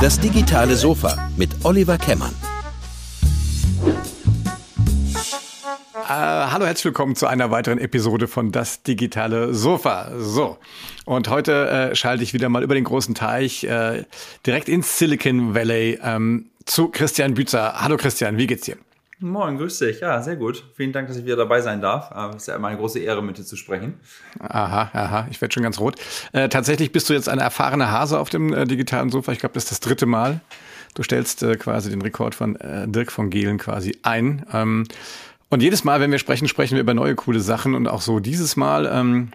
Das digitale Sofa mit Oliver Kemmern. Äh, hallo, herzlich willkommen zu einer weiteren Episode von Das digitale Sofa. So, und heute äh, schalte ich wieder mal über den großen Teich äh, direkt ins Silicon Valley ähm, zu Christian Bützer. Hallo Christian, wie geht's dir? Moin, grüß dich. Ja, sehr gut. Vielen Dank, dass ich wieder dabei sein darf. Es äh, ist ja immer eine große Ehre, mit dir zu sprechen. Aha, aha, ich werde schon ganz rot. Äh, tatsächlich bist du jetzt ein erfahrener Hase auf dem äh, digitalen Sofa. Ich glaube, das ist das dritte Mal. Du stellst äh, quasi den Rekord von äh, Dirk von Gehlen quasi ein. Ähm, und jedes Mal, wenn wir sprechen, sprechen wir über neue coole Sachen. Und auch so dieses Mal. Ähm,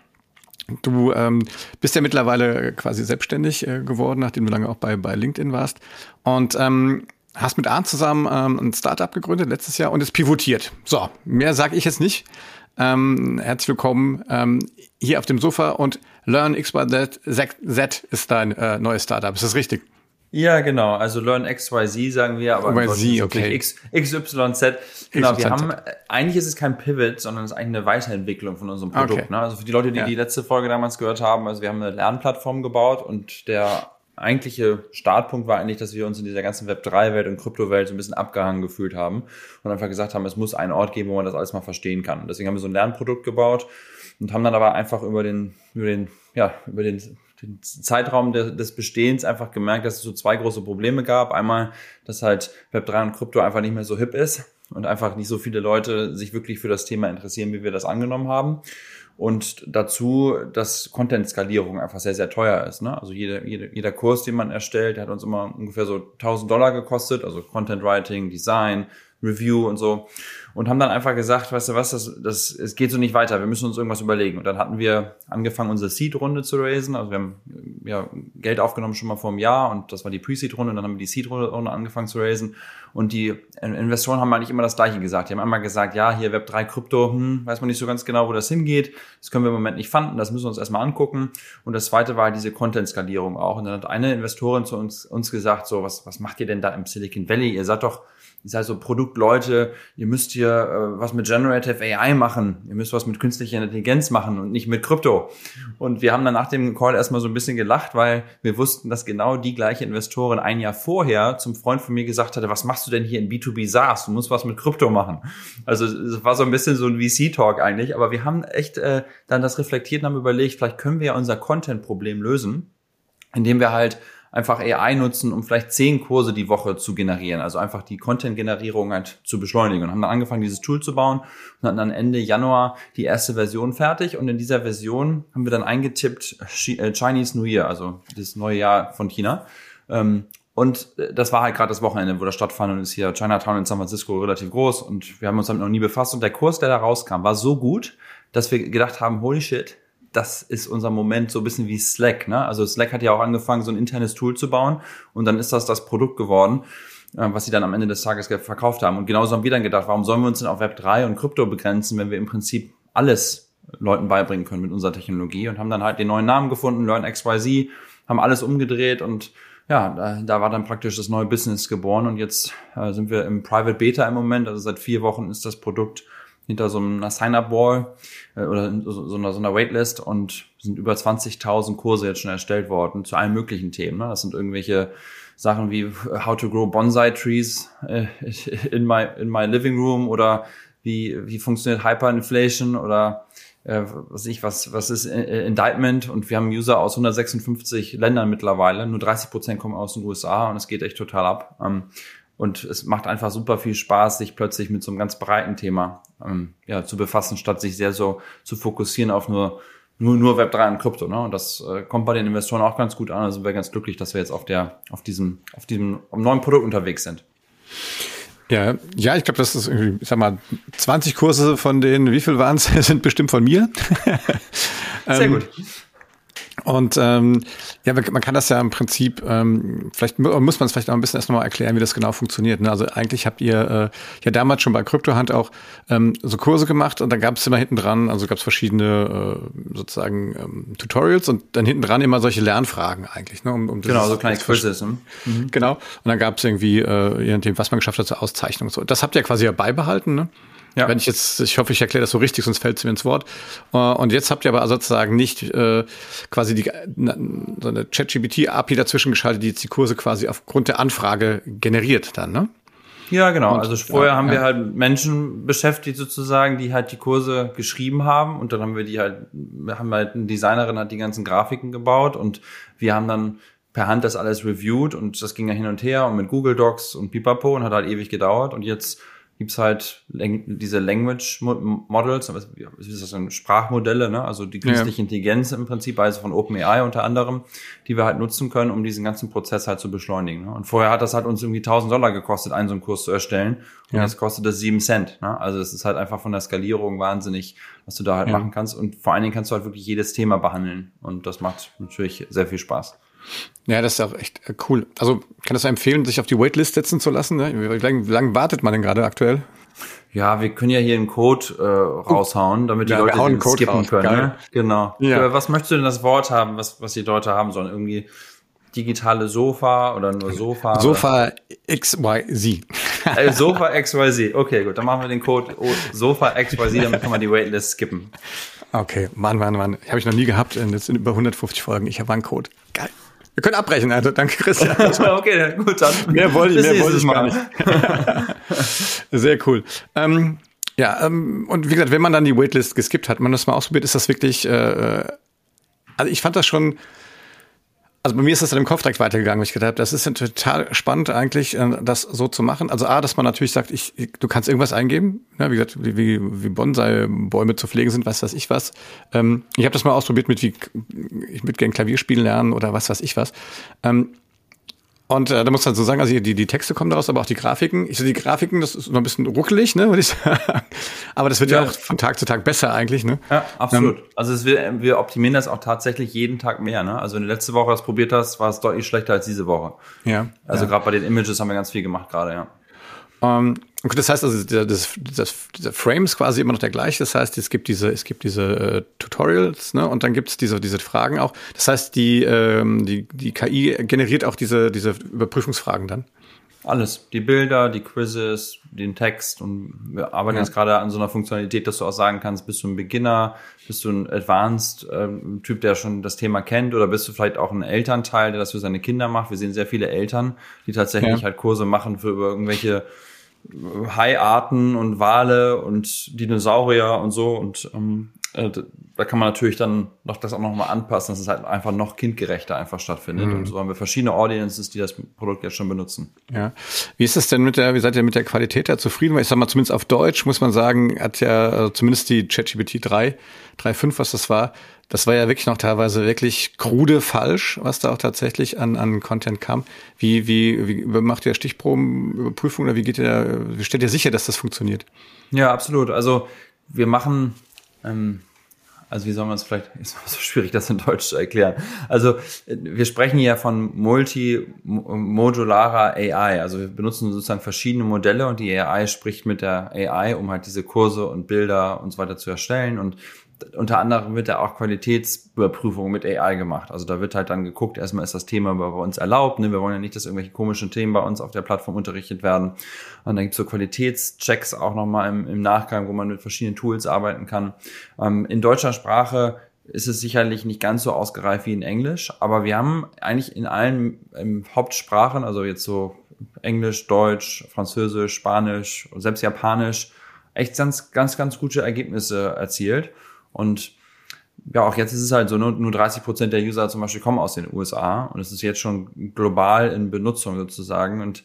Du ähm, bist ja mittlerweile quasi selbstständig äh, geworden, nachdem du lange auch bei, bei LinkedIn warst. Und ähm, hast mit Arndt zusammen ähm, ein Startup gegründet letztes Jahr und es pivotiert. So, mehr sage ich jetzt nicht. Ähm, herzlich willkommen ähm, hier auf dem Sofa und Learn XYZ Z ist dein äh, neues Startup. Ist das richtig? Ja, genau. Also Learn XYZ sagen wir, aber XYZ, okay. X, XYZ. Genau, wir haben, eigentlich ist es kein Pivot, sondern es ist eigentlich eine Weiterentwicklung von unserem Produkt. Okay. Ne? Also für die Leute, die ja. die letzte Folge damals gehört haben, also wir haben eine Lernplattform gebaut und der eigentliche Startpunkt war eigentlich, dass wir uns in dieser ganzen Web3-Welt und Kryptowelt so ein bisschen abgehangen gefühlt haben und einfach gesagt haben, es muss einen Ort geben, wo man das alles mal verstehen kann. Deswegen haben wir so ein Lernprodukt gebaut und haben dann aber einfach über den, über den, ja, über den, den Zeitraum des Bestehens einfach gemerkt, dass es so zwei große Probleme gab. Einmal, dass halt Web3 und Krypto einfach nicht mehr so hip ist und einfach nicht so viele Leute sich wirklich für das Thema interessieren, wie wir das angenommen haben. Und dazu, dass Content-Skalierung einfach sehr, sehr teuer ist. Ne? Also jeder, jeder, jeder Kurs, den man erstellt, hat uns immer ungefähr so 1000 Dollar gekostet. Also Content Writing, Design, Review und so und haben dann einfach gesagt, weißt du was, das, das, es geht so nicht weiter, wir müssen uns irgendwas überlegen. Und dann hatten wir angefangen, unsere Seed-Runde zu raisen. Also wir haben ja Geld aufgenommen schon mal vor einem Jahr und das war die Pre-Seed-Runde und dann haben wir die Seed-Runde angefangen zu raisen. Und die Investoren haben eigentlich immer das Gleiche gesagt. Die haben einmal gesagt, ja, hier Web3 Krypto, hm, weiß man nicht so ganz genau, wo das hingeht. Das können wir im Moment nicht fanden, das müssen wir uns erstmal angucken. Und das zweite war diese Content-Skalierung auch. Und dann hat eine Investorin zu uns, uns gesagt, so, was, was macht ihr denn da im Silicon Valley? Ihr seid doch ich sage so Produktleute, ihr müsst hier äh, was mit Generative AI machen, ihr müsst was mit künstlicher Intelligenz machen und nicht mit Krypto. Und wir haben dann nach dem Call erstmal so ein bisschen gelacht, weil wir wussten, dass genau die gleiche Investorin ein Jahr vorher zum Freund von mir gesagt hatte, was machst du denn hier in B2B SaaS? Du musst was mit Krypto machen. Also es war so ein bisschen so ein VC-Talk eigentlich, aber wir haben echt äh, dann das reflektiert und haben überlegt, vielleicht können wir ja unser Content-Problem lösen, indem wir halt einfach AI nutzen, um vielleicht zehn Kurse die Woche zu generieren. Also einfach die Content-Generierung halt zu beschleunigen. Und haben dann angefangen, dieses Tool zu bauen und hatten dann Ende Januar die erste Version fertig. Und in dieser Version haben wir dann eingetippt äh, Chinese New Year, also das neue Jahr von China. Ähm, und äh, das war halt gerade das Wochenende, wo das stattfand und ist hier Chinatown in San Francisco relativ groß und wir haben uns damit noch nie befasst. Und der Kurs, der da rauskam, war so gut, dass wir gedacht haben, holy shit, das ist unser Moment so ein bisschen wie Slack. Ne? Also Slack hat ja auch angefangen, so ein internes Tool zu bauen und dann ist das das Produkt geworden, äh, was sie dann am Ende des Tages verkauft haben. Und genauso haben wir dann gedacht, warum sollen wir uns denn auf Web 3 und Krypto begrenzen, wenn wir im Prinzip alles Leuten beibringen können mit unserer Technologie und haben dann halt den neuen Namen gefunden, Learn XYZ, haben alles umgedreht und ja, da, da war dann praktisch das neue Business geboren und jetzt äh, sind wir im Private Beta im Moment, also seit vier Wochen ist das Produkt hinter so einer Sign-up-Wall äh, oder so, so, einer, so einer Waitlist und sind über 20.000 Kurse jetzt schon erstellt worden zu allen möglichen Themen. Ne? Das sind irgendwelche Sachen wie How to Grow Bonsai Trees äh, in my in my living room oder wie wie funktioniert Hyperinflation oder äh, was ich was was ist äh, Indictment und wir haben User aus 156 Ländern mittlerweile nur 30 Prozent kommen aus den USA und es geht echt total ab ähm, und es macht einfach super viel Spaß, sich plötzlich mit so einem ganz breiten Thema ähm, ja, zu befassen, statt sich sehr so zu fokussieren auf nur nur, nur Web3 und Krypto. Ne? Und das äh, kommt bei den Investoren auch ganz gut an. Also sind wir ganz glücklich, dass wir jetzt auf der, auf diesem, auf diesem neuen Produkt unterwegs sind. Ja, ja, ich glaube, das ist irgendwie, ich sag mal, 20 Kurse von denen, wie viel waren es, sind bestimmt von mir. Sehr ähm, gut. Und ähm, ja, man kann das ja im Prinzip, ähm, vielleicht muss man es vielleicht auch ein bisschen erst nochmal erklären, wie das genau funktioniert. Ne? Also eigentlich habt ihr äh, ja damals schon bei CryptoHunt auch ähm, so Kurse gemacht und dann gab es immer hinten dran, also gab es verschiedene äh, sozusagen ähm, Tutorials und dann hinten dran immer solche Lernfragen eigentlich. Ne? Um, um genau, so kleine Quizzes. Ne? Mhm. Genau. Und dann gab es irgendwie, äh, je nachdem, was man geschafft hat, so Auszeichnungen. So. Das habt ihr quasi ja beibehalten, ne? Ja. Wenn ich jetzt, ich hoffe, ich erkläre das so richtig, sonst fällt es mir ins Wort. Äh, und jetzt habt ihr aber sozusagen nicht äh, quasi die, so eine ChatGPT-API dazwischen geschaltet, die jetzt die Kurse quasi aufgrund der Anfrage generiert dann, ne? Ja, genau. Und, also vorher ja, haben ja. wir halt Menschen beschäftigt sozusagen, die halt die Kurse geschrieben haben und dann haben wir die halt, wir haben halt eine Designerin hat die ganzen Grafiken gebaut und wir haben dann per Hand das alles reviewed und das ging ja hin und her und mit Google Docs und Pipapo und hat halt ewig gedauert und jetzt gibt's halt diese Language Models, was ist das denn, Sprachmodelle, ne? also die künstliche ja. Intelligenz im Prinzip, also von OpenAI unter anderem, die wir halt nutzen können, um diesen ganzen Prozess halt zu beschleunigen. Ne? Und vorher hat das halt uns irgendwie 1000 Dollar gekostet, einen so einen Kurs zu erstellen und ja. jetzt kostet das 7 Cent. Ne? Also es ist halt einfach von der Skalierung wahnsinnig, was du da halt ja. machen kannst und vor allen Dingen kannst du halt wirklich jedes Thema behandeln und das macht natürlich sehr viel Spaß. Ja, das ist auch echt äh, cool. Also kann das empfehlen, sich auf die Waitlist setzen zu lassen? Ne? Wie lange, wartet man denn gerade aktuell? Ja, wir können ja hier einen Code äh, raushauen, damit die ja, Leute den skippen raus. können. Ne? Genau. Ja. Was möchtest du denn das Wort haben, was, was die Leute haben sollen? Irgendwie digitale Sofa oder nur Sofa? Sofa XYZ. äh, Sofa XYZ. Okay, gut. Dann machen wir den Code Sofa XYZ, damit kann man die Waitlist skippen. Okay, Mann, Mann, Mann. Habe ich noch nie gehabt. Jetzt sind über 150 Folgen. Ich habe einen Code. Geil. Wir können abbrechen, also danke Christian. okay, gut, dann. Mehr wollte ich, mehr wollte ich gar nicht. Sehr cool. Ähm, ja, ähm, und wie gesagt, wenn man dann die Waitlist geskippt hat, man das mal ausprobiert, ist das wirklich, äh, äh also ich fand das schon also bei mir ist das dann im Kopf direkt weitergegangen, weil ich gedacht habe, das ist total spannend eigentlich, äh, das so zu machen. Also A, dass man natürlich sagt, ich, du kannst irgendwas eingeben, ne, wie gesagt, wie, wie Bonsai-Bäume zu pflegen sind, was weiß ich was. Ähm, ich habe das mal ausprobiert mit wie, ich würde gerne Klavier spielen lernen oder was weiß ich was. Ähm, und äh, da muss man so sagen, also die, die Texte kommen daraus, aber auch die Grafiken. Ich so, die Grafiken, das ist noch ein bisschen ruckelig, ne, würde ich sagen. Aber das wird ja. ja. auch von Tag zu Tag besser eigentlich, ne? Ja, absolut. Ähm, also es, wir, wir optimieren das auch tatsächlich jeden Tag mehr, ne? Also wenn du letzte Woche das probiert hast, war es deutlich schlechter als diese Woche. Ja. Also ja. gerade bei den Images haben wir ganz viel gemacht gerade, ja. Ähm, das heißt also, der, das, das, der Frame ist quasi immer noch der gleiche. Das heißt, es gibt diese, es gibt diese äh, Tutorials, ne, und dann gibt es diese, diese Fragen auch. Das heißt, die, ähm, die, die KI generiert auch diese, diese Überprüfungsfragen dann. Alles. Die Bilder, die Quizzes, den Text und wir arbeiten ja. jetzt gerade an so einer Funktionalität, dass du auch sagen kannst, bist du ein Beginner, bist du ein Advanced ähm, Typ, der schon das Thema kennt oder bist du vielleicht auch ein Elternteil, der das für seine Kinder macht. Wir sehen sehr viele Eltern, die tatsächlich ja. halt Kurse machen für irgendwelche Haiarten und Wale und Dinosaurier und so und ähm, äh, da kann man natürlich dann noch das auch nochmal anpassen, dass es halt einfach noch kindgerechter einfach stattfindet. Mhm. Und so haben wir verschiedene Audiences, die das Produkt jetzt schon benutzen. Ja. Wie ist es denn mit der, wie seid ihr mit der Qualität da zufrieden? Weil ich sag mal, zumindest auf Deutsch muss man sagen, hat ja also zumindest die ChatGPT 3, 3.5, was das war, das war ja wirklich noch teilweise wirklich krude falsch, was da auch tatsächlich an, an Content kam. Wie, wie, wie macht ihr Stichprobenüberprüfung oder wie geht ihr, wie stellt ihr sicher, dass das funktioniert? Ja, absolut. Also wir machen, ähm, also wie soll man es vielleicht, ist so schwierig, das in Deutsch zu erklären. Also wir sprechen hier von multimodularer AI. Also wir benutzen sozusagen verschiedene Modelle und die AI spricht mit der AI, um halt diese Kurse und Bilder und so weiter zu erstellen. Und unter anderem wird da auch Qualitätsüberprüfung mit AI gemacht. Also da wird halt dann geguckt, erstmal ist das Thema bei uns erlaubt. Ne? Wir wollen ja nicht, dass irgendwelche komischen Themen bei uns auf der Plattform unterrichtet werden. Und dann gibt's so Qualitätschecks auch nochmal im, im Nachgang, wo man mit verschiedenen Tools arbeiten kann. Ähm, in deutscher Sprache ist es sicherlich nicht ganz so ausgereift wie in Englisch, aber wir haben eigentlich in allen ähm, Hauptsprachen, also jetzt so Englisch, Deutsch, Französisch, Spanisch und selbst Japanisch, echt ganz, ganz, ganz gute Ergebnisse erzielt. Und ja, auch jetzt ist es halt so, nur, nur 30 Prozent der User zum Beispiel kommen aus den USA und es ist jetzt schon global in Benutzung sozusagen. Und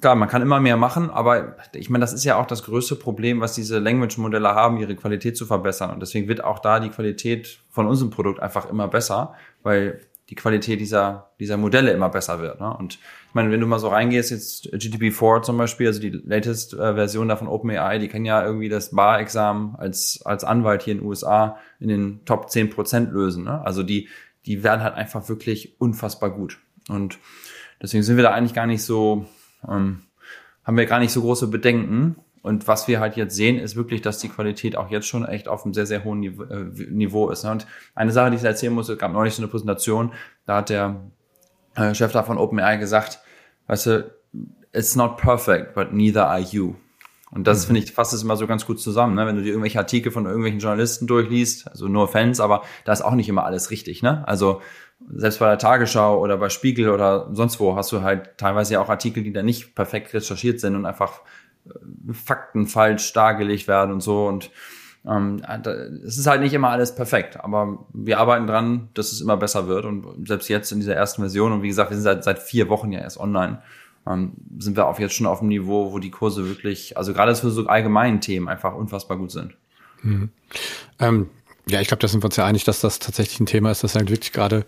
klar, man kann immer mehr machen, aber ich meine, das ist ja auch das größte Problem, was diese Language-Modelle haben, ihre Qualität zu verbessern. Und deswegen wird auch da die Qualität von unserem Produkt einfach immer besser, weil die Qualität dieser, dieser Modelle immer besser wird. Ne? Und meine, wenn du mal so reingehst, jetzt GTP4 zum Beispiel, also die latest äh, Version da von OpenAI, die kann ja irgendwie das Bar-Examen als, als Anwalt hier in den USA in den Top 10 Prozent lösen. Ne? Also die, die werden halt einfach wirklich unfassbar gut. Und deswegen sind wir da eigentlich gar nicht so, ähm, haben wir gar nicht so große Bedenken. Und was wir halt jetzt sehen, ist wirklich, dass die Qualität auch jetzt schon echt auf einem sehr, sehr hohen äh, Niveau ist. Ne? Und eine Sache, die ich erzählen muss, es gab neulich so eine Präsentation, da hat der äh, Chef da von OpenAI gesagt, weißt du, it's not perfect, but neither are you. Und das mhm. finde ich fasst es immer so ganz gut zusammen, ne? wenn du dir irgendwelche Artikel von irgendwelchen Journalisten durchliest, also nur Fans, aber da ist auch nicht immer alles richtig, ne? Also selbst bei der Tagesschau oder bei Spiegel oder sonst wo hast du halt teilweise ja auch Artikel, die da nicht perfekt recherchiert sind und einfach äh, Fakten falsch dargelegt werden und so und es ist halt nicht immer alles perfekt, aber wir arbeiten dran, dass es immer besser wird und selbst jetzt in dieser ersten Version und wie gesagt, wir sind seit, seit vier Wochen ja erst online, ähm, sind wir auch jetzt schon auf dem Niveau, wo die Kurse wirklich, also gerade für so allgemeinen Themen einfach unfassbar gut sind. Mhm. Ähm, ja, ich glaube, da sind wir uns ja einig, dass das tatsächlich ein Thema ist, das halt wirklich gerade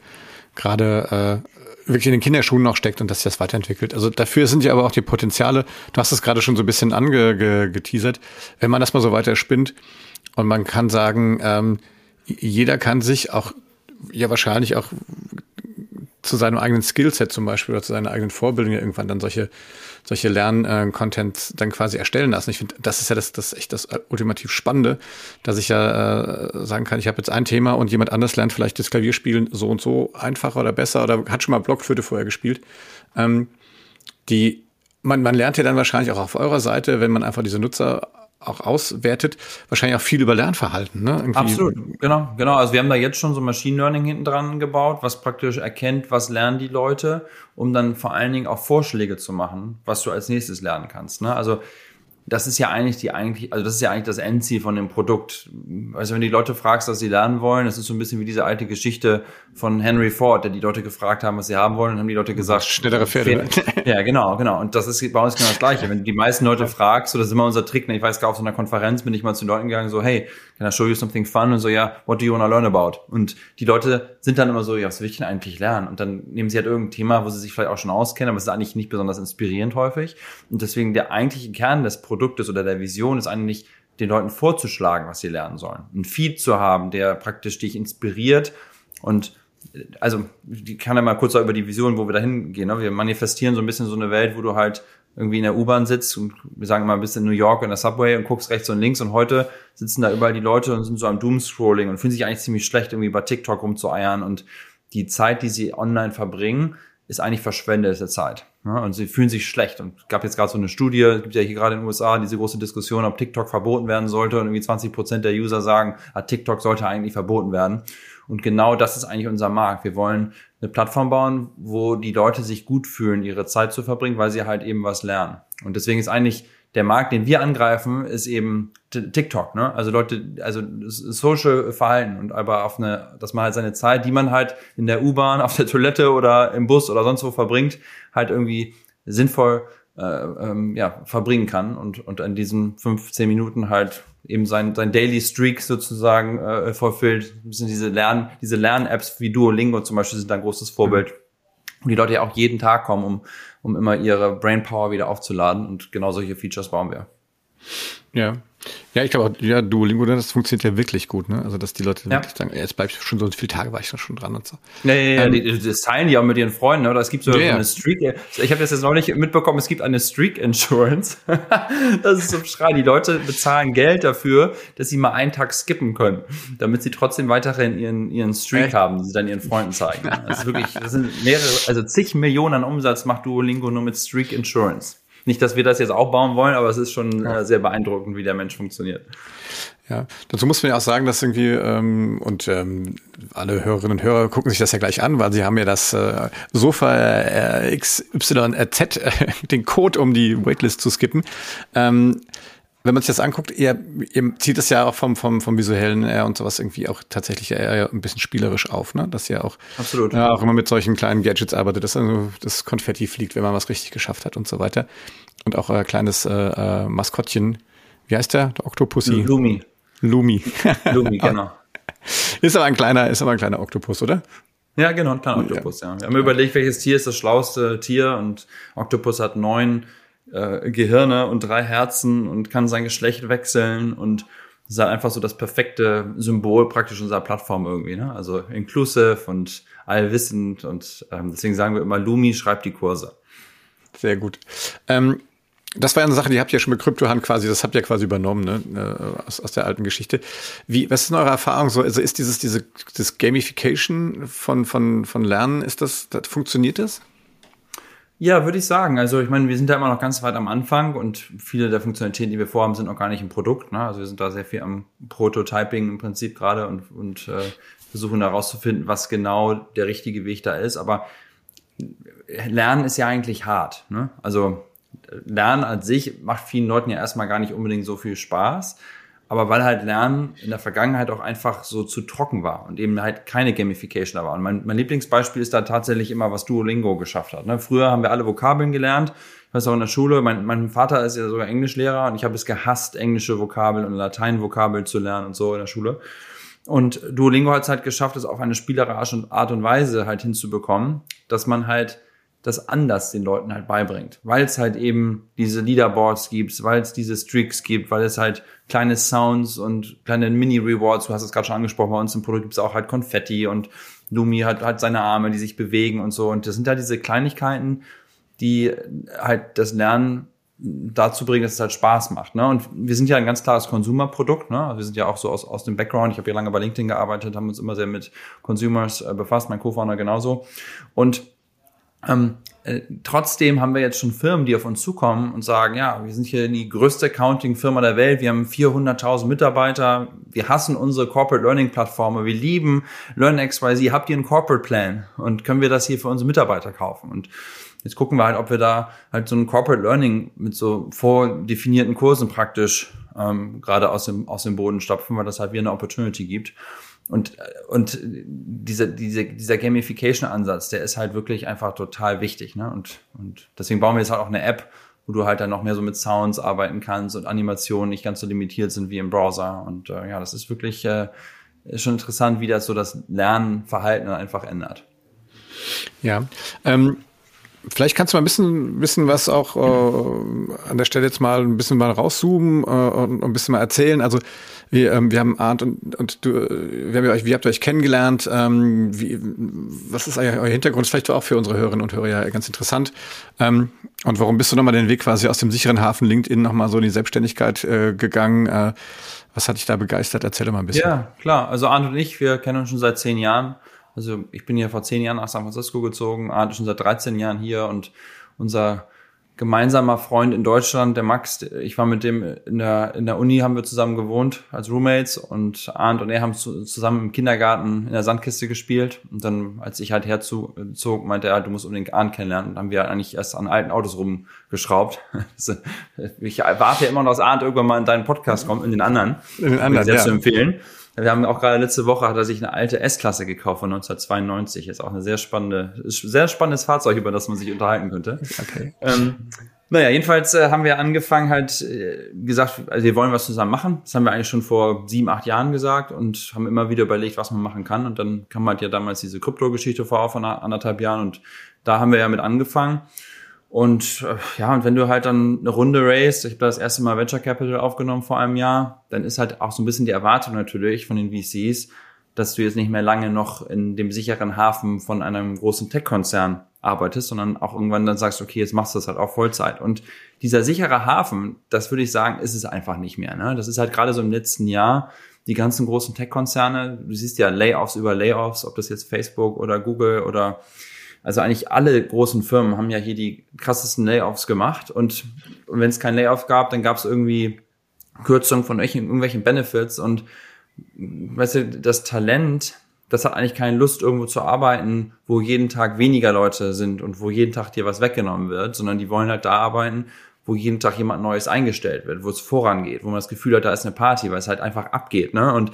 gerade äh, wirklich in den Kinderschuhen noch steckt und dass sich das weiterentwickelt. Also dafür sind ja aber auch die Potenziale, du hast es gerade schon so ein bisschen angeteasert, wenn man das mal so weiter spinnt und man kann sagen, ähm, jeder kann sich auch ja wahrscheinlich auch zu seinem eigenen Skillset zum Beispiel oder zu seiner eigenen Vorbildung ja irgendwann dann solche, solche Lern-Content dann quasi erstellen lassen. Ich finde, das ist ja das, das echt das ultimativ Spannende, dass ich ja äh, sagen kann, ich habe jetzt ein Thema und jemand anders lernt vielleicht das Klavierspielen so und so einfacher oder besser oder hat schon mal Blockflöte vorher gespielt. Ähm, die man, man lernt ja dann wahrscheinlich auch auf eurer Seite, wenn man einfach diese Nutzer auch auswertet, wahrscheinlich auch viel über Lernverhalten. Ne? Absolut, genau, genau. Also wir haben da jetzt schon so Machine Learning hinten dran gebaut, was praktisch erkennt, was lernen die Leute, um dann vor allen Dingen auch Vorschläge zu machen, was du als nächstes lernen kannst. Ne? Also das ist ja eigentlich die eigentlich, also das ist ja eigentlich das Endziel von dem Produkt. Also wenn die Leute fragst, was sie lernen wollen, das ist so ein bisschen wie diese alte Geschichte von Henry Ford, der die Leute gefragt haben, was sie haben wollen, und haben die Leute gesagt, schnellere Pferde. Pferde. Ja, genau, genau. Und das ist bei uns genau das Gleiche. Wenn du die meisten Leute fragst, so das ist immer unser Trick. Ne? Ich weiß gar auf so einer Konferenz bin ich mal zu den Leuten gegangen, so, hey, can I show you something fun? Und so, ja, what do you want to learn about? Und die Leute sind dann immer so, ja, was will ich denn eigentlich lernen? Und dann nehmen sie halt irgendein Thema, wo sie sich vielleicht auch schon auskennen, aber es ist eigentlich nicht besonders inspirierend häufig. Und deswegen der eigentliche Kern des Produktes oder der Vision ist eigentlich, den Leuten vorzuschlagen, was sie lernen sollen. Ein Feed zu haben, der praktisch dich inspiriert und also ich kann ja mal kurz über die Vision, wo wir da hingehen. Ne? Wir manifestieren so ein bisschen so eine Welt, wo du halt irgendwie in der U-Bahn sitzt und wir sagen mal bist in New York in der Subway und guckst rechts und links und heute sitzen da überall die Leute und sind so am Doomscrolling und fühlen sich eigentlich ziemlich schlecht, irgendwie bei TikTok rumzueiern und die Zeit, die sie online verbringen, ist eigentlich verschwendete Zeit. Ja, und sie fühlen sich schlecht. Und gab jetzt gerade so eine Studie, es gibt ja hier gerade in den USA diese große Diskussion, ob TikTok verboten werden sollte. Und irgendwie 20 Prozent der User sagen, ah, TikTok sollte eigentlich verboten werden. Und genau das ist eigentlich unser Markt. Wir wollen eine Plattform bauen, wo die Leute sich gut fühlen, ihre Zeit zu verbringen, weil sie halt eben was lernen. Und deswegen ist eigentlich der Markt, den wir angreifen, ist eben TikTok, ne? Also Leute, also Social Verhalten und aber auf eine, dass man halt seine Zeit, die man halt in der U-Bahn, auf der Toilette oder im Bus oder sonst wo verbringt, halt irgendwie sinnvoll äh, ähm, ja, verbringen kann und, und in diesen 15 Minuten halt eben sein, sein Daily Streak sozusagen äh, vollfüllt. Das sind diese Lern, diese Lern-Apps wie Duolingo zum Beispiel sind ein großes Vorbild. Mhm. Und die Leute ja auch jeden Tag kommen, um, um immer ihre Brainpower wieder aufzuladen. Und genau solche Features bauen wir. Ja. Ja, ich glaube auch, ja, Duolingo, das funktioniert ja wirklich gut, ne? Also, dass die Leute ja. wirklich sagen, jetzt bleib ich schon so viele Tage war ich da schon dran und so. Ja, ja, ja, ähm, die, das teilen die auch mit ihren Freunden, ne? Oder es gibt so ja, eine Streak. Ich habe das jetzt noch nicht mitbekommen, es gibt eine Streak Insurance. das ist so schrei. Die Leute bezahlen Geld dafür, dass sie mal einen Tag skippen können, damit sie trotzdem weiterhin ihren, ihren Streak Echt? haben, die sie dann ihren Freunden zeigen. Das ist wirklich, das sind mehrere, also zig Millionen an Umsatz macht Duolingo nur mit Streak Insurance. Nicht, dass wir das jetzt auch bauen wollen, aber es ist schon ja. äh, sehr beeindruckend, wie der Mensch funktioniert. Ja, dazu muss man ja auch sagen, dass irgendwie, ähm, und ähm, alle Hörerinnen und Hörer gucken sich das ja gleich an, weil sie haben ja das äh, Sofa äh, XYZ, äh, den Code, um die Waitlist zu skippen. Ähm, wenn man sich das anguckt, ihr, ihr zieht es ja auch vom, vom, vom visuellen her und sowas irgendwie auch tatsächlich eher ein bisschen spielerisch auf, ne? Dass ihr auch, Absolut. Ja, auch immer mit solchen kleinen Gadgets arbeitet, dass also das Konfetti fliegt, wenn man was richtig geschafft hat und so weiter. Und auch euer kleines äh, äh, Maskottchen, wie heißt der? Der Octopussy? Lumi. Lumi. Lumi, genau. Ist aber ein kleiner, ist aber ein kleiner Oktopus, oder? Ja, genau, ein kleiner Oktopus, ja. ja. Wir haben ja. überlegt, welches Tier ist das schlauste Tier und Oktopus hat neun äh, Gehirne und drei Herzen und kann sein Geschlecht wechseln und ist halt einfach so das perfekte Symbol praktisch unserer Plattform irgendwie, ne? Also inclusive und allwissend und ähm, deswegen sagen wir immer, Lumi schreibt die Kurse. Sehr gut. Ähm, das war ja eine Sache, die habt ihr schon mit CryptoHand quasi, das habt ihr quasi übernommen, ne? Äh, aus, aus der alten Geschichte. Wie, was ist denn eure Erfahrung so? Also ist dieses, diese, das Gamification von, von, von Lernen, ist das, das funktioniert das? Ja, würde ich sagen. Also ich meine, wir sind da immer noch ganz weit am Anfang und viele der Funktionalitäten, die wir vorhaben, sind noch gar nicht im Produkt. Ne? Also wir sind da sehr viel am Prototyping im Prinzip gerade und, und äh, versuchen herauszufinden, was genau der richtige Weg da ist. Aber Lernen ist ja eigentlich hart. Ne? Also Lernen an sich macht vielen Leuten ja erstmal gar nicht unbedingt so viel Spaß aber weil halt Lernen in der Vergangenheit auch einfach so zu trocken war und eben halt keine Gamification da war. Und mein, mein Lieblingsbeispiel ist da tatsächlich immer, was Duolingo geschafft hat. Ne? Früher haben wir alle Vokabeln gelernt. Ich weiß auch in der Schule, mein, mein Vater ist ja sogar Englischlehrer und ich habe es gehasst, englische Vokabeln und Lateinvokabeln zu lernen und so in der Schule. Und Duolingo hat es halt geschafft, es auf eine spielerische Art und Weise halt hinzubekommen, dass man halt das anders den Leuten halt beibringt. Weil es halt eben diese Leaderboards gibt, weil es diese Streaks gibt, weil es halt kleine Sounds und kleine Mini-Rewards, du hast es gerade schon angesprochen, bei uns im Produkt gibt es auch halt Konfetti und Lumi hat, hat seine Arme, die sich bewegen und so. Und das sind halt diese Kleinigkeiten, die halt das Lernen dazu bringen, dass es halt Spaß macht. Ne? Und wir sind ja ein ganz klares Consumer-Produkt. Ne? Also wir sind ja auch so aus, aus dem Background. Ich habe ja lange bei LinkedIn gearbeitet, haben uns immer sehr mit Consumers äh, befasst, mein Co-Founder genauso. Und ähm, äh, trotzdem haben wir jetzt schon Firmen, die auf uns zukommen und sagen, ja, wir sind hier die größte Accounting-Firma der Welt, wir haben 400.000 Mitarbeiter, wir hassen unsere Corporate Learning Plattformen, wir lieben LearnXYZ, habt ihr einen Corporate Plan? Und können wir das hier für unsere Mitarbeiter kaufen? Und jetzt gucken wir halt, ob wir da halt so ein Corporate Learning mit so vordefinierten Kursen praktisch ähm, gerade aus dem, aus dem Boden stopfen, weil das halt wie eine Opportunity gibt. Und, und dieser, dieser, dieser Gamification-Ansatz, der ist halt wirklich einfach total wichtig. Ne? Und, und deswegen bauen wir jetzt halt auch eine App, wo du halt dann noch mehr so mit Sounds arbeiten kannst und Animationen nicht ganz so limitiert sind wie im Browser. Und äh, ja, das ist wirklich äh, ist schon interessant, wie das so das Lernverhalten einfach ändert. Ja, ähm, Vielleicht kannst du mal ein bisschen, bisschen was auch äh, an der Stelle jetzt mal ein bisschen mal rauszoomen äh, und ein bisschen mal erzählen. Also wir, ähm, wir haben Arndt und, und du, wir haben euch, wie habt ihr euch kennengelernt? Ähm, wie, was ist euer Hintergrund? Ist vielleicht auch für unsere Hörerinnen und Hörer ja ganz interessant. Ähm, und warum bist du nochmal den Weg quasi aus dem sicheren Hafen LinkedIn nochmal so in die Selbstständigkeit äh, gegangen? Äh, was hat dich da begeistert? Erzähl doch mal ein bisschen. Ja, klar. Also Arndt und ich, wir kennen uns schon seit zehn Jahren. Also ich bin ja vor zehn Jahren nach San Francisco gezogen, Arndt ist schon seit 13 Jahren hier und unser gemeinsamer Freund in Deutschland, der Max, ich war mit dem in der, in der Uni, haben wir zusammen gewohnt als Roommates und Arndt und er haben zusammen im Kindergarten in der Sandkiste gespielt. Und dann, als ich halt herzog, meinte er, du musst unbedingt Arndt kennenlernen. Und dann haben wir eigentlich erst an alten Autos rumgeschraubt. ich warte ja immer noch, dass Arndt irgendwann mal in deinen Podcast kommt, in den anderen. In den anderen, sehr ja. zu empfehlen. Wir haben auch gerade letzte Woche hat er sich eine alte S-Klasse gekauft von 1992. Ist auch eine sehr spannende, sehr spannendes Fahrzeug, über das man sich unterhalten könnte. Okay. Ähm, naja, jedenfalls äh, haben wir angefangen halt äh, gesagt, also wir wollen was zusammen machen. Das haben wir eigentlich schon vor sieben, acht Jahren gesagt und haben immer wieder überlegt, was man machen kann. Und dann kam halt ja damals diese Krypto-Geschichte vor von anderthalb Jahren und da haben wir ja mit angefangen. Und äh, ja, und wenn du halt dann eine Runde raced, ich habe das erste Mal Venture Capital aufgenommen vor einem Jahr, dann ist halt auch so ein bisschen die Erwartung natürlich von den VCs, dass du jetzt nicht mehr lange noch in dem sicheren Hafen von einem großen Tech-Konzern arbeitest, sondern auch irgendwann dann sagst, okay, jetzt machst du das halt auch Vollzeit. Und dieser sichere Hafen, das würde ich sagen, ist es einfach nicht mehr. Ne? Das ist halt gerade so im letzten Jahr, die ganzen großen Tech-Konzerne, du siehst ja Layoffs über Layoffs, ob das jetzt Facebook oder Google oder also eigentlich alle großen Firmen haben ja hier die krassesten Layoffs gemacht und, wenn es kein Layoff gab, dann gab es irgendwie Kürzung von irgendwelchen Benefits und weißt du, das Talent, das hat eigentlich keine Lust, irgendwo zu arbeiten, wo jeden Tag weniger Leute sind und wo jeden Tag dir was weggenommen wird, sondern die wollen halt da arbeiten, wo jeden Tag jemand Neues eingestellt wird, wo es vorangeht, wo man das Gefühl hat, da ist eine Party, weil es halt einfach abgeht, ne? Und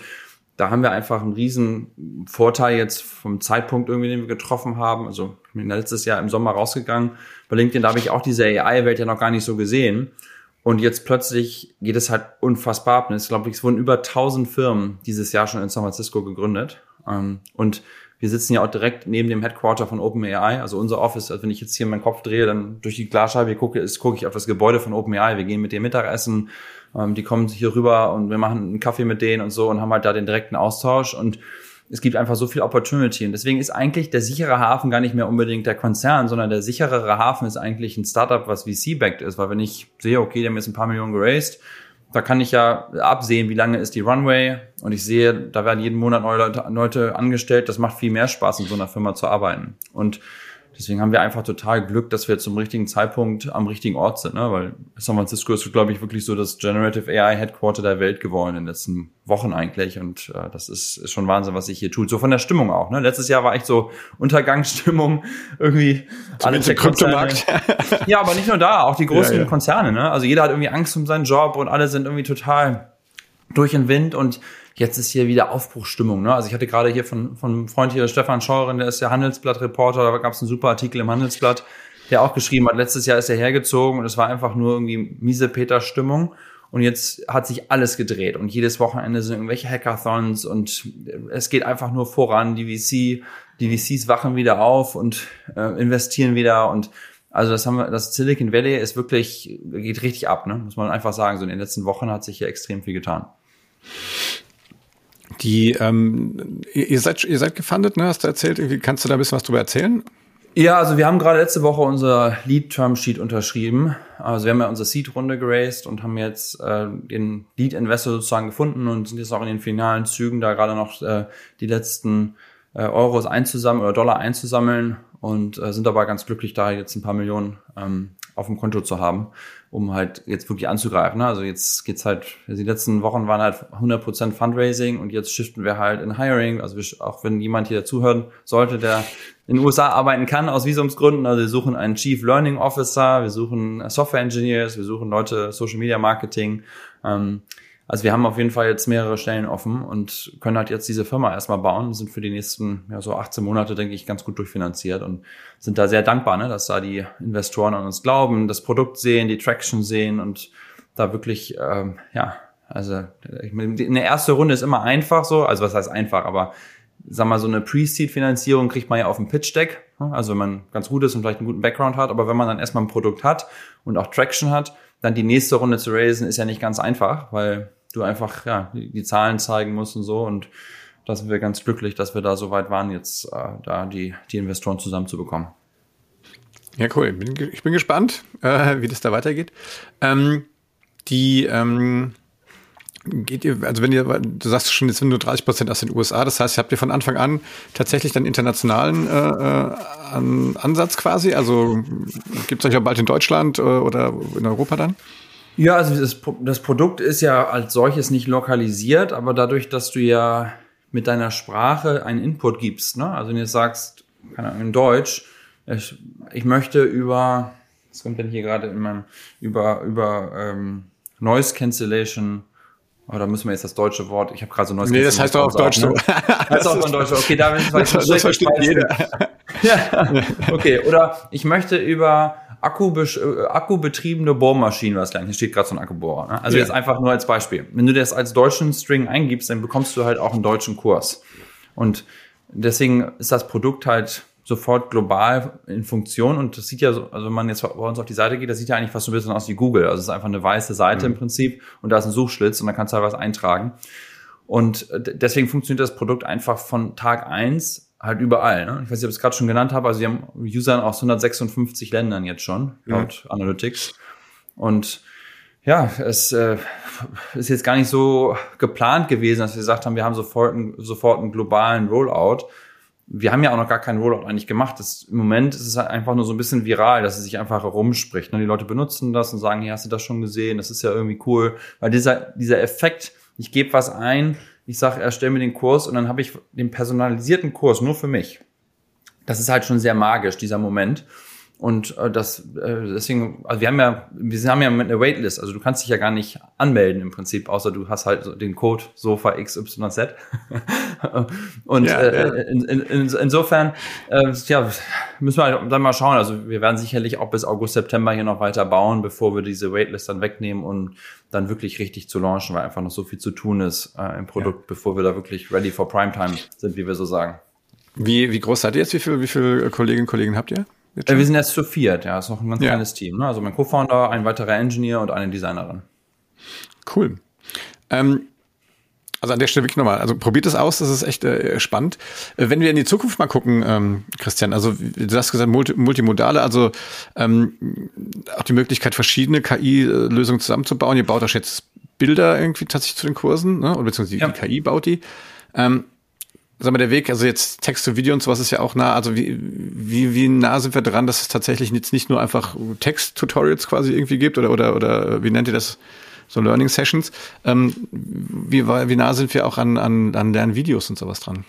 da haben wir einfach einen riesen Vorteil jetzt vom Zeitpunkt irgendwie, den wir getroffen haben. Also ich bin letztes Jahr im Sommer rausgegangen. Bei LinkedIn, da habe ich auch diese AI-Welt ja noch gar nicht so gesehen. Und jetzt plötzlich geht es halt unfassbar ab. Ich glaube, es wurden über 1000 Firmen dieses Jahr schon in San Francisco gegründet. Ähm, und wir sitzen ja auch direkt neben dem Headquarter von OpenAI, also unser Office. Also wenn ich jetzt hier meinen Kopf drehe, dann durch die Glasscheibe gucke, ist, gucke ich auf das Gebäude von OpenAI. Wir gehen mit dem Mittagessen. Ähm, die kommen hier rüber und wir machen einen Kaffee mit denen und so und haben halt da den direkten Austausch und es gibt einfach so viel Opportunity. Und deswegen ist eigentlich der sichere Hafen gar nicht mehr unbedingt der Konzern, sondern der sicherere Hafen ist eigentlich ein Startup, was VC-backed ist. Weil wenn ich sehe, okay, die haben jetzt ein paar Millionen geraced, da kann ich ja absehen, wie lange ist die Runway. Und ich sehe, da werden jeden Monat neue Leute, Leute angestellt. Das macht viel mehr Spaß, in so einer Firma zu arbeiten. Und Deswegen haben wir einfach total Glück, dass wir zum richtigen Zeitpunkt am richtigen Ort sind, ne? weil San Francisco ist, glaube ich, wirklich so das Generative AI Headquarter der Welt geworden in den letzten Wochen eigentlich und äh, das ist, ist schon Wahnsinn, was sich hier tut. So von der Stimmung auch. Ne? Letztes Jahr war echt so Untergangsstimmung irgendwie. Alle Kryptomarkt. ja, aber nicht nur da, auch die großen ja, ja. Konzerne. Ne? Also jeder hat irgendwie Angst um seinen Job und alle sind irgendwie total durch den Wind und jetzt ist hier wieder Aufbruchstimmung. Ne? Also ich hatte gerade hier von, von einem Freund hier, Stefan Scheuren, der ist ja Handelsblatt-Reporter, da gab es einen super Artikel im Handelsblatt, der auch geschrieben hat, letztes Jahr ist er hergezogen und es war einfach nur irgendwie miese Peter-Stimmung. Und jetzt hat sich alles gedreht und jedes Wochenende sind irgendwelche Hackathons und es geht einfach nur voran. Die VC, die VCs wachen wieder auf und äh, investieren wieder und also das haben wir, das Silicon Valley ist wirklich, geht richtig ab, ne? muss man einfach sagen. So in den letzten Wochen hat sich hier extrem viel getan. Die, ähm, ihr seid, ihr seid gefundet, ne? Hast du erzählt? Kannst du da ein bisschen was drüber erzählen? Ja, also wir haben gerade letzte Woche unser Lead-Term-Sheet unterschrieben. Also wir haben ja unsere Seed-Runde geraced und haben jetzt äh, den Lead-Investor sozusagen gefunden und sind jetzt auch in den finalen Zügen, da gerade noch äh, die letzten äh, Euros einzusammeln oder Dollar einzusammeln und äh, sind dabei ganz glücklich, da jetzt ein paar Millionen ähm, auf dem Konto zu haben, um halt jetzt wirklich anzugreifen. Ne? Also jetzt geht's halt, die letzten Wochen waren halt 100% Fundraising und jetzt shiften wir halt in Hiring. Also wir, auch wenn jemand hier zuhören sollte, der in den USA arbeiten kann aus Visumsgründen, also wir suchen einen Chief Learning Officer, wir suchen Software Engineers, wir suchen Leute Social Media Marketing. Ähm, also wir haben auf jeden Fall jetzt mehrere Stellen offen und können halt jetzt diese Firma erstmal bauen, sind für die nächsten ja, so 18 Monate, denke ich, ganz gut durchfinanziert und sind da sehr dankbar, ne, dass da die Investoren an uns glauben, das Produkt sehen, die Traction sehen und da wirklich, ähm, ja, also eine erste Runde ist immer einfach so, also was heißt einfach, aber sag mal, so eine Pre-Seed-Finanzierung kriegt man ja auf dem Pitch-Deck, ne, also wenn man ganz gut ist und vielleicht einen guten Background hat, aber wenn man dann erstmal ein Produkt hat und auch Traction hat, dann die nächste Runde zu raisen ist ja nicht ganz einfach, weil du einfach ja die, Zahlen zeigen musst und so und da sind wir ganz glücklich, dass wir da so weit waren, jetzt äh, da die, die Investoren zusammenzubekommen. Ja, cool. Ich bin gespannt, äh, wie das da weitergeht. Ähm, die ähm, geht ihr, also wenn ihr, du sagst schon, jetzt sind nur 30 Prozent aus den USA, das heißt, habt ihr von Anfang an tatsächlich dann internationalen äh, äh Ansatz quasi? Also gibt es euch ja bald in Deutschland äh, oder in Europa dann? Ja, also das, das Produkt ist ja als solches nicht lokalisiert, aber dadurch, dass du ja mit deiner Sprache einen Input gibst, ne? also wenn du sagst, keine Ahnung, in Deutsch, ich, ich möchte über, was kommt denn hier gerade in meinem, über, über ähm, Noise Cancellation oder müssen wir jetzt das deutsche Wort? Ich habe gerade so neues. Nee, das heißt doch auf Deutsch so. Ne? heißt auch auf Deutsch. Okay, da bin ich das, das versteht jeder. ja, okay. Oder ich möchte über äh, akkubetriebene Bohrmaschinen, was gleich, hier steht gerade so ein Akkubohrer. Ne? Also ja. jetzt einfach nur als Beispiel. Wenn du das als deutschen String eingibst, dann bekommst du halt auch einen deutschen Kurs. Und deswegen ist das Produkt halt sofort global in Funktion und das sieht ja so, also wenn man jetzt bei uns auf die Seite geht, das sieht ja eigentlich fast so ein bisschen aus wie Google. Also es ist einfach eine weiße Seite mhm. im Prinzip und da ist ein Suchschlitz und da kannst du halt was eintragen. Und deswegen funktioniert das Produkt einfach von Tag eins halt überall. Ne? Ich weiß nicht, ob ich es gerade schon genannt habe. Also sie haben User aus 156 Ländern jetzt schon, laut ja. Analytics. Und ja, es äh, ist jetzt gar nicht so geplant gewesen, dass wir gesagt haben, wir haben sofort, einen, sofort einen globalen Rollout. Wir haben ja auch noch gar keinen Rollout eigentlich gemacht. Das, Im Moment ist es halt einfach nur so ein bisschen viral, dass es sich einfach herumspricht. Ne? Die Leute benutzen das und sagen, hey, hast du das schon gesehen? Das ist ja irgendwie cool. Weil dieser, dieser Effekt, ich gebe was ein, ich sage, erstell mir den Kurs und dann habe ich den personalisierten Kurs nur für mich. Das ist halt schon sehr magisch, dieser Moment. Und äh, das äh, deswegen, also wir haben ja, wir haben ja eine Waitlist, also du kannst dich ja gar nicht anmelden im Prinzip, außer du hast halt den Code Sofa XYZ. und ja, äh, ja. In, in, in, insofern, äh, ja, müssen wir halt dann mal schauen. Also wir werden sicherlich auch bis August, September hier noch weiter bauen, bevor wir diese Waitlist dann wegnehmen und dann wirklich richtig zu launchen, weil einfach noch so viel zu tun ist äh, im Produkt, ja. bevor wir da wirklich ready for Primetime sind, wie wir so sagen. Wie, wie groß seid ihr jetzt? Wie viele wie viel Kolleginnen und Kollegen habt ihr? Äh, wir sind jetzt zu viert, ja, ist noch ein ganz ja. kleines Team. Ne? Also mein Co-Founder, ein weiterer Engineer und eine Designerin. Cool. Ähm, also an der Stelle wirklich nochmal, also probiert es aus, das ist echt äh, spannend. Äh, wenn wir in die Zukunft mal gucken, ähm, Christian, also du hast gesagt, multi multimodale, also ähm, auch die Möglichkeit, verschiedene KI-Lösungen zusammenzubauen. Ihr baut auch jetzt Bilder irgendwie tatsächlich zu den Kursen, ne? oder beziehungsweise ja. die KI baut die. Ähm, sag mal, der Weg, also jetzt Text zu Video und sowas ist ja auch nah, also wie, wie, wie nah sind wir dran, dass es tatsächlich jetzt nicht nur einfach Text-Tutorials quasi irgendwie gibt oder, oder, oder wie nennt ihr das? So Learning Sessions. Ähm, wie, wie nah sind wir auch an, an, an Lernvideos und sowas dran?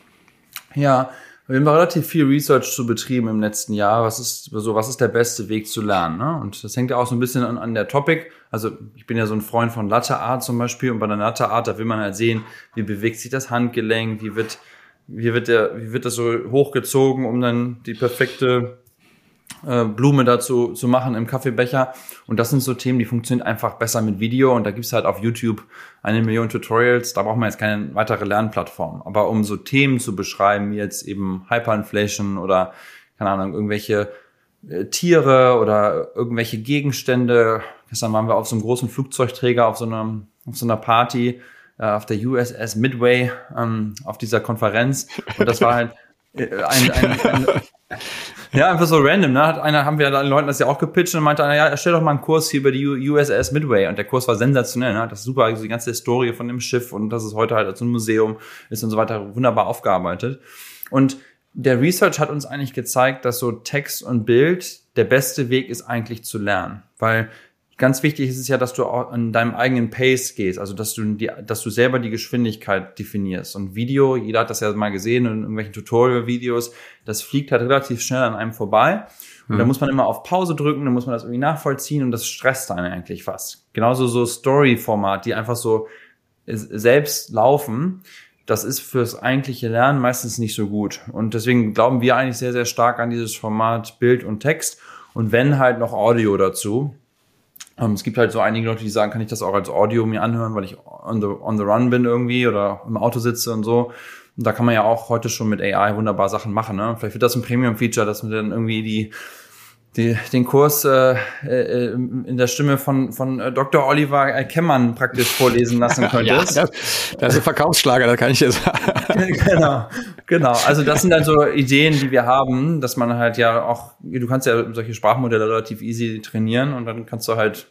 Ja, wir haben relativ viel Research zu betrieben im letzten Jahr. Was ist so, was ist der beste Weg zu lernen? Ne? Und das hängt ja auch so ein bisschen an, an der Topic. Also ich bin ja so ein Freund von Latte Art zum Beispiel und bei der Latte Art, da will man halt sehen, wie bewegt sich das Handgelenk, wie wird wie wird der, wie wird das so hochgezogen, um dann die perfekte äh, Blume dazu zu machen im Kaffeebecher. Und das sind so Themen, die funktionieren einfach besser mit Video. Und da gibt's halt auf YouTube eine Million Tutorials. Da braucht man jetzt keine weitere Lernplattform. Aber um so Themen zu beschreiben, wie jetzt eben Hyperinflation oder, keine Ahnung, irgendwelche äh, Tiere oder irgendwelche Gegenstände. Gestern waren wir auf so einem großen Flugzeugträger auf so einer, auf so einer Party äh, auf der USS Midway ähm, auf dieser Konferenz. Und das war halt äh, ein, ein, ein ja, einfach so random, ne? Hat einer, haben wir den Leuten das ja auch gepitcht und meinte einer, ja, erstell doch mal einen Kurs hier über die USS Midway. Und der Kurs war sensationell, ne? Das ist super, also die ganze Historie von dem Schiff und dass es heute halt als ein Museum ist und so weiter, wunderbar aufgearbeitet. Und der Research hat uns eigentlich gezeigt, dass so Text und Bild der beste Weg ist eigentlich zu lernen. Weil ganz wichtig ist es ja, dass du auch an deinem eigenen Pace gehst, also dass du die, dass du selber die Geschwindigkeit definierst. Und Video, jeder hat das ja mal gesehen in irgendwelchen Tutorial-Videos, das fliegt halt relativ schnell an einem vorbei. Und mhm. da muss man immer auf Pause drücken, dann muss man das irgendwie nachvollziehen und das stresst einen eigentlich fast. Genauso so Story-Format, die einfach so selbst laufen. Das ist fürs eigentliche Lernen meistens nicht so gut. Und deswegen glauben wir eigentlich sehr, sehr stark an dieses Format Bild und Text. Und wenn halt noch Audio dazu, es gibt halt so einige Leute, die sagen, kann ich das auch als Audio mir anhören, weil ich on the, on the run bin irgendwie oder im Auto sitze und so. Und da kann man ja auch heute schon mit AI wunderbar Sachen machen. Ne? Vielleicht wird das ein Premium-Feature, dass man dann irgendwie die, die den Kurs äh, äh, in der Stimme von, von äh, Dr. Oliver Kemmern praktisch vorlesen lassen könnte. ja, das, das ist ein Verkaufsschlager, das kann ich jetzt sagen. genau, genau. Also das sind dann so Ideen, die wir haben, dass man halt ja auch, du kannst ja solche Sprachmodelle relativ easy trainieren und dann kannst du halt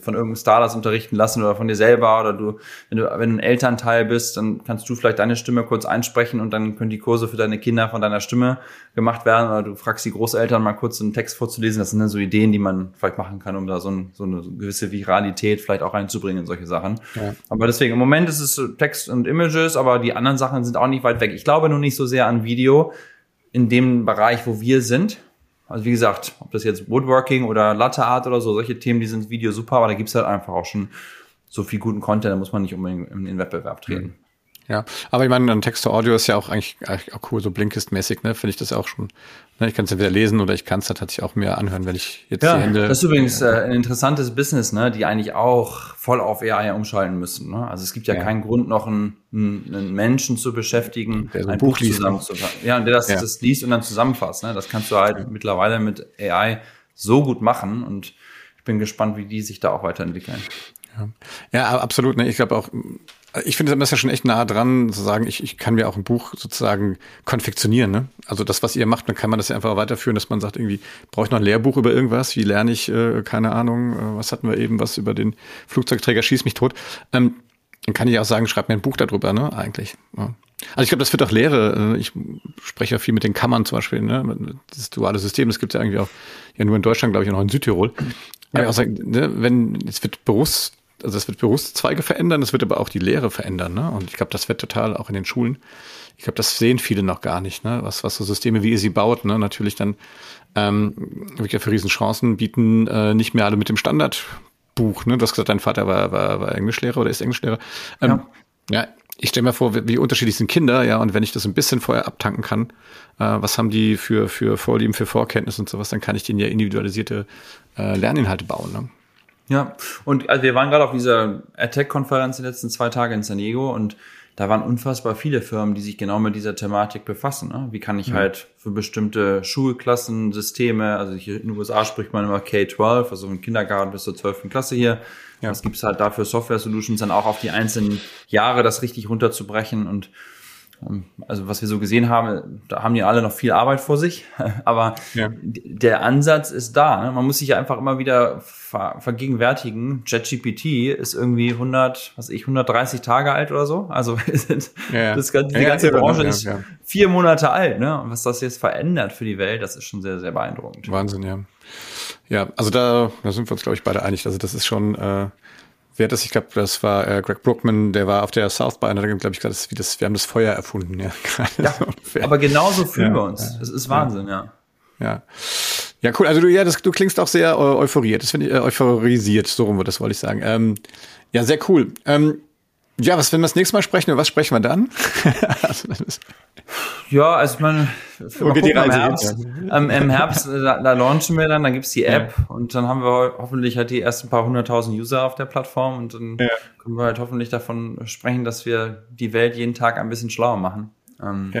von irgendeinem Star das unterrichten lassen oder von dir selber oder du, wenn du, wenn du ein Elternteil bist, dann kannst du vielleicht deine Stimme kurz einsprechen und dann können die Kurse für deine Kinder von deiner Stimme gemacht werden oder du fragst die Großeltern mal kurz einen Text vorzulesen. Das sind dann so Ideen, die man vielleicht machen kann, um da so, ein, so eine gewisse Viralität vielleicht auch reinzubringen in solche Sachen. Ja. Aber deswegen, im Moment ist es Text und Images, aber die anderen Sachen sind auch nicht weit weg. Ich glaube nur nicht so sehr an Video in dem Bereich, wo wir sind also wie gesagt, ob das jetzt Woodworking oder Latte Art oder so, solche Themen, die sind Video super, aber da gibt's halt einfach auch schon so viel guten Content, da muss man nicht unbedingt in den Wettbewerb treten. Ja, aber ich meine, ein Text-to-Audio ist ja auch eigentlich, eigentlich auch cool, so Blinkist-mäßig, ne? Finde ich das auch schon. Ne? Ich kann es entweder lesen oder ich kann es tatsächlich auch mehr anhören, wenn ich jetzt ja, die Hände. Das ist übrigens äh, ein interessantes Business, ne? Die eigentlich auch voll auf AI umschalten müssen. Ne? Also es gibt ja, ja. keinen Grund, noch einen, einen Menschen zu beschäftigen, der so ein, ein Buch, Buch zusammenzufassen. Ja, und der das, ja. das liest und dann zusammenfasst. Ne? Das kannst du halt mittlerweile mit AI so gut machen und ich bin gespannt, wie die sich da auch weiterentwickeln. Ja, ja absolut. Ne? Ich glaube auch, ich finde, das ist ja schon echt nah dran, zu sagen, ich, ich kann mir auch ein Buch sozusagen konfektionieren. Ne? Also das, was ihr macht, dann kann man das ja einfach weiterführen, dass man sagt, irgendwie, brauche ich noch ein Lehrbuch über irgendwas? Wie lerne ich, äh, keine Ahnung, äh, was hatten wir eben, was über den Flugzeugträger schießt mich tot. Ähm, dann kann ich auch sagen, schreib mir ein Buch darüber, ne, eigentlich. Ja. Also ich glaube, das wird auch Lehre. Äh, ich spreche ja viel mit den Kammern zum Beispiel, ne? Das duale System, das gibt es ja irgendwie auch ja nur in Deutschland, glaube ich, und auch in Südtirol. Ja. Sagen, ne, wenn, es wird bewusst also es wird Berufszweige verändern, es wird aber auch die Lehre verändern. Ne? Und ich glaube, das wird total auch in den Schulen. Ich glaube, das sehen viele noch gar nicht, ne? was, was so Systeme, wie ihr sie baut, ne? natürlich dann ähm, wirklich für Riesenchancen bieten, äh, nicht mehr alle mit dem Standardbuch. Ne? Du hast gesagt, dein Vater war, war, war Englischlehrer oder ist Englischlehrer. Ähm, ja. ja, ich stelle mir vor, wie, wie unterschiedlich sind Kinder, ja, und wenn ich das ein bisschen vorher abtanken kann, äh, was haben die für, für Vorlieben, für Vorkenntnisse und sowas, dann kann ich denen ja individualisierte äh, Lerninhalte bauen. Ne? Ja, und also wir waren gerade auf dieser Attack-Konferenz die letzten zwei Tage in San Diego und da waren unfassbar viele Firmen, die sich genau mit dieser Thematik befassen. Ne? Wie kann ich ja. halt für bestimmte Schulklassen, Systeme, also hier in den USA spricht man immer K-12, also im Kindergarten bis zur 12. Klasse hier. Ja. Was gibt's halt dafür Software-Solutions, dann auch auf die einzelnen Jahre das richtig runterzubrechen und also was wir so gesehen haben, da haben die alle noch viel Arbeit vor sich, aber ja. der Ansatz ist da. Ne? Man muss sich ja einfach immer wieder ver vergegenwärtigen. JetGPT ist irgendwie 100, was ich 130 Tage alt oder so. Also ja. das, die ja, ganze Branche ist vier Monate alt. Ne? Und was das jetzt verändert für die Welt, das ist schon sehr, sehr beeindruckend. Wahnsinn, ja. Ja, also da, da sind wir uns, glaube ich, beide einig. Also das ist schon äh, wer das, ich glaube, das war äh, Greg Brookman, der war auf der South by und hat, glaube ich, gesagt, das, wie das, wir haben das Feuer erfunden, ja. ja aber genauso fühlen ja, wir uns. Das ist Wahnsinn, ja. Ja. Ja, cool. Also du, ja, das, du klingst auch sehr äh, euphoriert. Das finde ich, äh, euphorisiert, so rum, das wollte ich sagen. Ähm, ja, sehr cool. Ähm, ja, was, wenn wir das nächste Mal sprechen, über was sprechen wir dann? also, ja, also ich meine, okay, gucken, im Herbst, ähm, im Herbst da, da, launchen wir dann, dann gibt's die App ja. und dann haben wir hoffentlich halt die ersten paar hunderttausend User auf der Plattform und dann ja. können wir halt hoffentlich davon sprechen, dass wir die Welt jeden Tag ein bisschen schlauer machen. Ähm.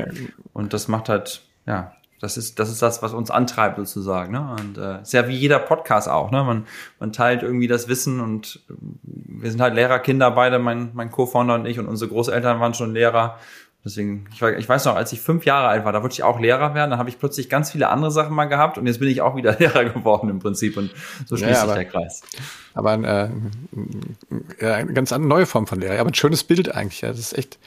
Und das macht halt, ja, das ist, das ist das, was uns antreibt sozusagen. Ne? Und äh, ist ja wie jeder Podcast auch. Ne? Man, man teilt irgendwie das Wissen und äh, wir sind halt Lehrerkinder beide, mein, mein Co-Founder und ich und unsere Großeltern waren schon Lehrer. Deswegen, ich, ich weiß noch, als ich fünf Jahre alt war, da wollte ich auch Lehrer werden. Dann habe ich plötzlich ganz viele andere Sachen mal gehabt und jetzt bin ich auch wieder Lehrer geworden im Prinzip und so schließt ja, sich der Kreis. Aber ein, äh, eine ganz neue Form von Lehrer. Aber ein schönes Bild eigentlich. Ja. Das ist echt,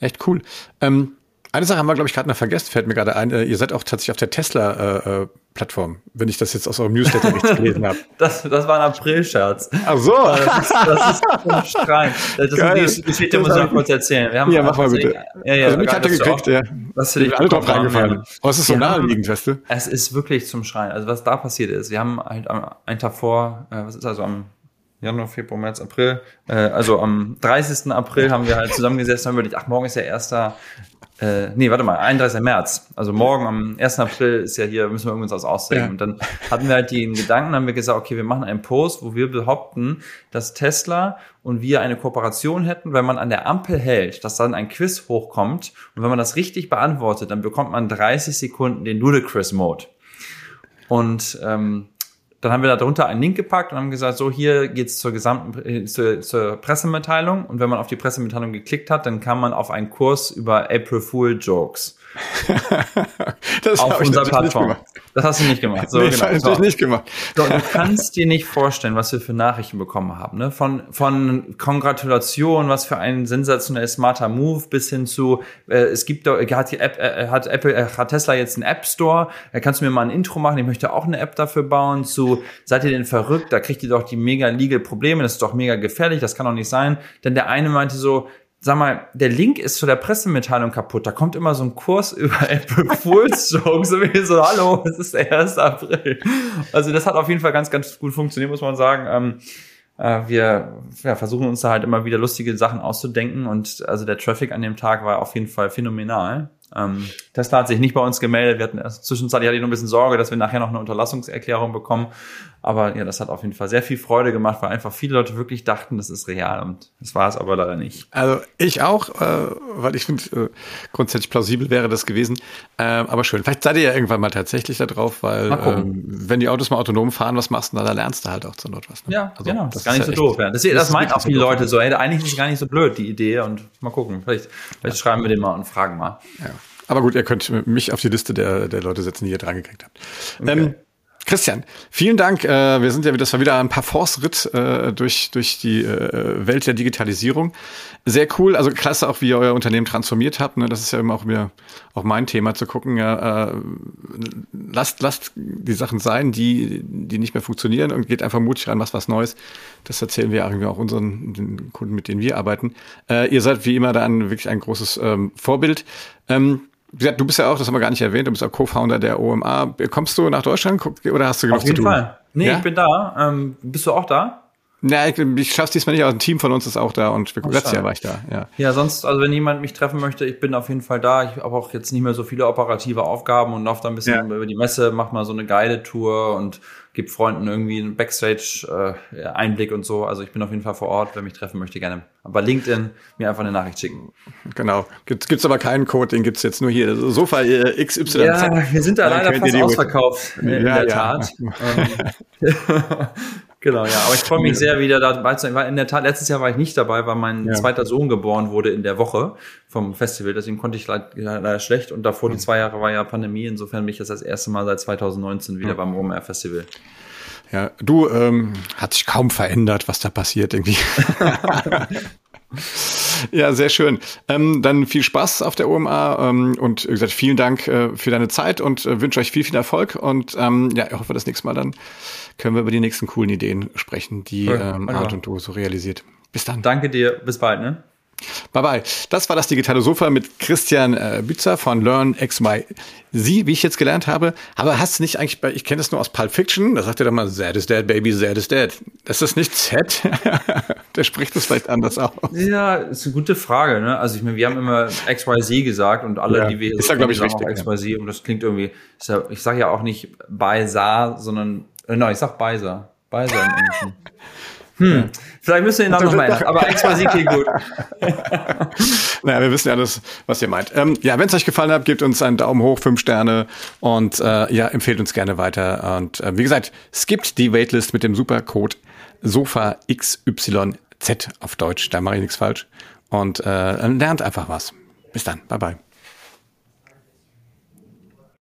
echt cool. Ähm, eine Sache haben wir, glaube ich, gerade noch vergessen, fällt mir gerade ein. Äh, ihr seid auch tatsächlich auf der Tesla-Plattform, äh, äh wenn ich das jetzt aus eurem Newsletter richtig gelesen habe. Das, das war ein April-Scherz. Ach so. Das ist, das ist ein Streit. Das Geil. ist die Geschichte, muss ich noch kurz erzählen. Wir haben ja, mach mal bitte. Ja, ja, also mich hat er gekriegt, ja. Was du dich alle drauf reingefallen. Aber es ist so naheliegend, weißt du? Es ist wirklich zum Schreien. Also was da passiert ist, wir haben halt einen Tag vor, äh, was ist also am Januar, Februar, März, April. Äh, also am 30. April haben wir halt zusammengesessen und haben überlegt, ach, morgen ist ja erster äh, nee, warte mal, 31. März. Also morgen am 1. April ist ja hier, müssen wir irgendwas ausdenken. Ja. Und dann hatten wir halt den Gedanken, haben wir gesagt, okay, wir machen einen Post, wo wir behaupten, dass Tesla und wir eine Kooperation hätten, wenn man an der Ampel hält, dass dann ein Quiz hochkommt. Und wenn man das richtig beantwortet, dann bekommt man 30 Sekunden den Ludicrous Mode. Und ähm, dann haben wir da drunter einen Link gepackt und haben gesagt, so hier geht's zur gesamten äh, zur, zur Pressemitteilung und wenn man auf die Pressemitteilung geklickt hat, dann kam man auf einen Kurs über April Fool Jokes. das auf unserer Plattform. Das hast du nicht gemacht. So, nee, genau. Das so. nicht gemacht. So, du kannst dir nicht vorstellen, was wir für Nachrichten bekommen haben. Ne? Von, von Kongratulation, was für ein sensationell smarter Move, bis hin zu, äh, es gibt doch, hat, die App, äh, hat Apple, äh, hat Tesla jetzt einen App Store, äh, kannst du mir mal ein Intro machen, ich möchte auch eine App dafür bauen, zu, seid ihr denn verrückt, da kriegt ihr doch die mega legal Probleme, das ist doch mega gefährlich, das kann doch nicht sein. Denn der eine meinte so, sag mal, der Link ist zu der Pressemitteilung kaputt. Da kommt immer so ein Kurs über Apple Fools Jokes. Und wir so, hallo, es ist der 1. April. Also das hat auf jeden Fall ganz, ganz gut funktioniert, muss man sagen. Ähm, äh, wir ja, versuchen uns da halt immer wieder lustige Sachen auszudenken. Und also der Traffic an dem Tag war auf jeden Fall phänomenal. Ähm, Tesla hat sich nicht bei uns gemeldet. Wir hatten erst zwischenzeitlich hatte ich noch ein bisschen Sorge, dass wir nachher noch eine Unterlassungserklärung bekommen. Aber ja, das hat auf jeden Fall sehr viel Freude gemacht, weil einfach viele Leute wirklich dachten, das ist real und das war es aber leider nicht. Also ich auch, äh, weil ich finde, äh, grundsätzlich plausibel wäre das gewesen. Äh, aber schön. Vielleicht seid ihr ja irgendwann mal tatsächlich da drauf, weil ähm, wenn die Autos mal autonom fahren, was machst du da? Da lernst du halt auch zur Not was. Ne? Ja, also, genau. Das, ist gar nicht so doof. Ja. Das, das, das meint auch viele Leute so. Hey, eigentlich ist es gar nicht so blöd, die Idee. Und mal gucken. Vielleicht, vielleicht ja. schreiben wir den mal und fragen mal. Ja. Aber gut, ihr könnt mich auf die Liste der, der Leute setzen, die ihr dran gekriegt habt. Okay. Ähm, Christian, vielen Dank. Äh, wir sind ja, das war wieder ein paar Force-Ritt äh, durch, durch die äh, Welt der Digitalisierung. Sehr cool, also klasse auch, wie ihr euer Unternehmen transformiert habt. Ne? Das ist ja immer auch mir auch mein Thema zu gucken. Äh, lasst, lasst die Sachen sein, die, die nicht mehr funktionieren und geht einfach mutig ran, was was Neues. Das erzählen wir irgendwie auch unseren den Kunden, mit denen wir arbeiten. Äh, ihr seid wie immer da ein, wirklich ein großes ähm, Vorbild. Ähm, du bist ja auch, das haben wir gar nicht erwähnt, du bist auch Co-Founder der OMA. Kommst du nach Deutschland oder hast du genug Auf jeden zu tun? Fall. Nee, ja? ich bin da. Ähm, bist du auch da? Ja, ich, ich schaff's diesmal nicht, aber ein Team von uns ist auch da und oh, letztes Jahr war ich da, ja. Ja, sonst, also wenn jemand mich treffen möchte, ich bin auf jeden Fall da. Ich habe auch jetzt nicht mehr so viele operative Aufgaben und laufe da ein bisschen ja. über die Messe, mach mal so eine Guided-Tour und gebe Freunden irgendwie einen Backstage-Einblick äh, und so. Also ich bin auf jeden Fall vor Ort, wer mich treffen möchte, gerne. Aber LinkedIn mir einfach eine Nachricht schicken. Genau. Gibt gibt's aber keinen Code, den gibt's jetzt nur hier. Sofa äh, XY. Ja, wir sind da leider fast ausverkauft, in, ja, der ja. Tat. Genau, ja. Aber ich freue mich sehr, wieder dabei zu sein. In der Tat, letztes Jahr war ich nicht dabei, weil mein ja. zweiter Sohn geboren wurde in der Woche vom Festival. Deswegen konnte ich leider, schlecht. Und davor die zwei Jahre war ja Pandemie. Insofern bin ich jetzt das erste Mal seit 2019 wieder ja. beim OMR Festival. Ja, du, ähm, hat sich kaum verändert, was da passiert irgendwie. Ja, sehr schön. Ähm, dann viel Spaß auf der OMA ähm, und wie gesagt, vielen Dank äh, für deine Zeit und äh, wünsche euch viel, viel Erfolg. Und ähm, ja, ich hoffe, das nächste Mal dann können wir über die nächsten coolen Ideen sprechen, die ähm, Art und Du so realisiert. Bis dann. Danke dir. Bis bald, ne? Bye bye. Das war das digitale Sofa mit Christian äh, Bützer von Learn XY. Sie, wie ich jetzt gelernt habe, aber hast du nicht eigentlich bei, ich kenne das nur aus Pulp Fiction, da sagt er doch mal, Zed is dead, baby, Zed is dead. Das ist nicht Zed. Der spricht das vielleicht anders aus. Ja, ist eine gute Frage, ne? Also ich meine, wir haben immer XYZ gesagt und alle, ja, die wir ist da, glaube ich, richtig, auch XYZ ja. und das klingt irgendwie, ja, ich sage ja auch nicht Baisa, sondern, äh, nein, ich sag Baisa. Baisa im Englischen. Hm. Vielleicht müssen wir ihn dann noch mal aber XYZ klingt gut. naja, wir wissen ja alles, was ihr meint. Ähm, ja, wenn es euch gefallen hat, gebt uns einen Daumen hoch, fünf Sterne und äh, ja, empfehlt uns gerne weiter. Und äh, wie gesagt, skippt die Waitlist mit dem Supercode SOFA XYZ auf Deutsch. Da mache ich nichts falsch. Und äh, lernt einfach was. Bis dann. Bye bye.